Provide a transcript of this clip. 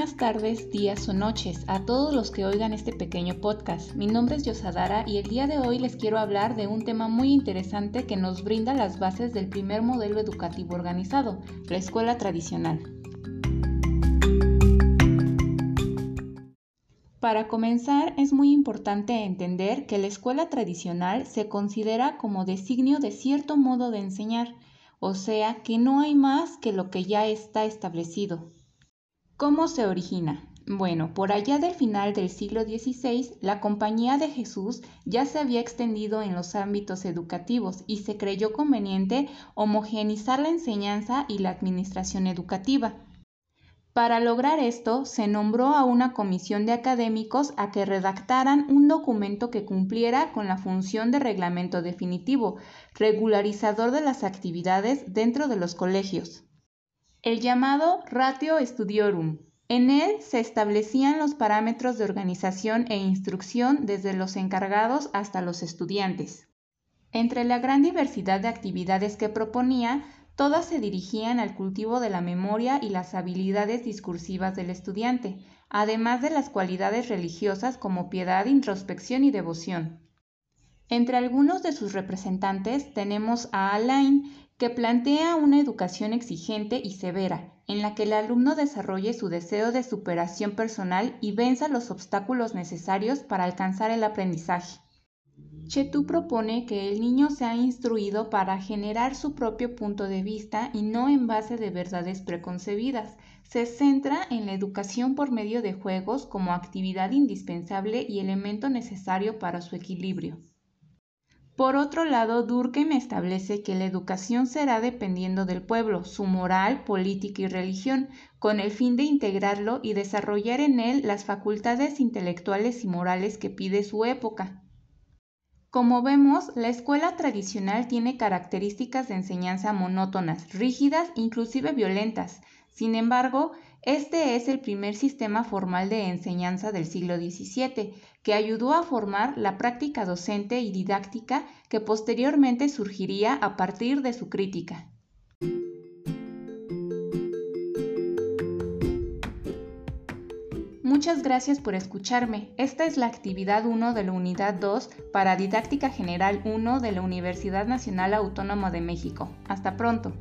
buenas tardes, días o noches a todos los que oigan este pequeño podcast. Mi nombre es Yosadara y el día de hoy les quiero hablar de un tema muy interesante que nos brinda las bases del primer modelo educativo organizado, la escuela tradicional. Para comenzar, es muy importante entender que la escuela tradicional se considera como designio de cierto modo de enseñar, o sea que no hay más que lo que ya está establecido. ¿Cómo se origina? Bueno, por allá del final del siglo XVI, la Compañía de Jesús ya se había extendido en los ámbitos educativos y se creyó conveniente homogeneizar la enseñanza y la administración educativa. Para lograr esto, se nombró a una comisión de académicos a que redactaran un documento que cumpliera con la función de reglamento definitivo, regularizador de las actividades dentro de los colegios el llamado Ratio Studiorum. En él se establecían los parámetros de organización e instrucción desde los encargados hasta los estudiantes. Entre la gran diversidad de actividades que proponía, todas se dirigían al cultivo de la memoria y las habilidades discursivas del estudiante, además de las cualidades religiosas como piedad, introspección y devoción. Entre algunos de sus representantes tenemos a Alain, que plantea una educación exigente y severa, en la que el alumno desarrolle su deseo de superación personal y venza los obstáculos necesarios para alcanzar el aprendizaje. Chetu propone que el niño sea instruido para generar su propio punto de vista y no en base de verdades preconcebidas. Se centra en la educación por medio de juegos como actividad indispensable y elemento necesario para su equilibrio. Por otro lado, Durkheim establece que la educación será dependiendo del pueblo, su moral, política y religión, con el fin de integrarlo y desarrollar en él las facultades intelectuales y morales que pide su época. Como vemos, la escuela tradicional tiene características de enseñanza monótonas, rígidas, inclusive violentas. Sin embargo, este es el primer sistema formal de enseñanza del siglo XVII, que ayudó a formar la práctica docente y didáctica que posteriormente surgiría a partir de su crítica. Muchas gracias por escucharme. Esta es la actividad 1 de la unidad 2 para Didáctica General 1 de la Universidad Nacional Autónoma de México. Hasta pronto.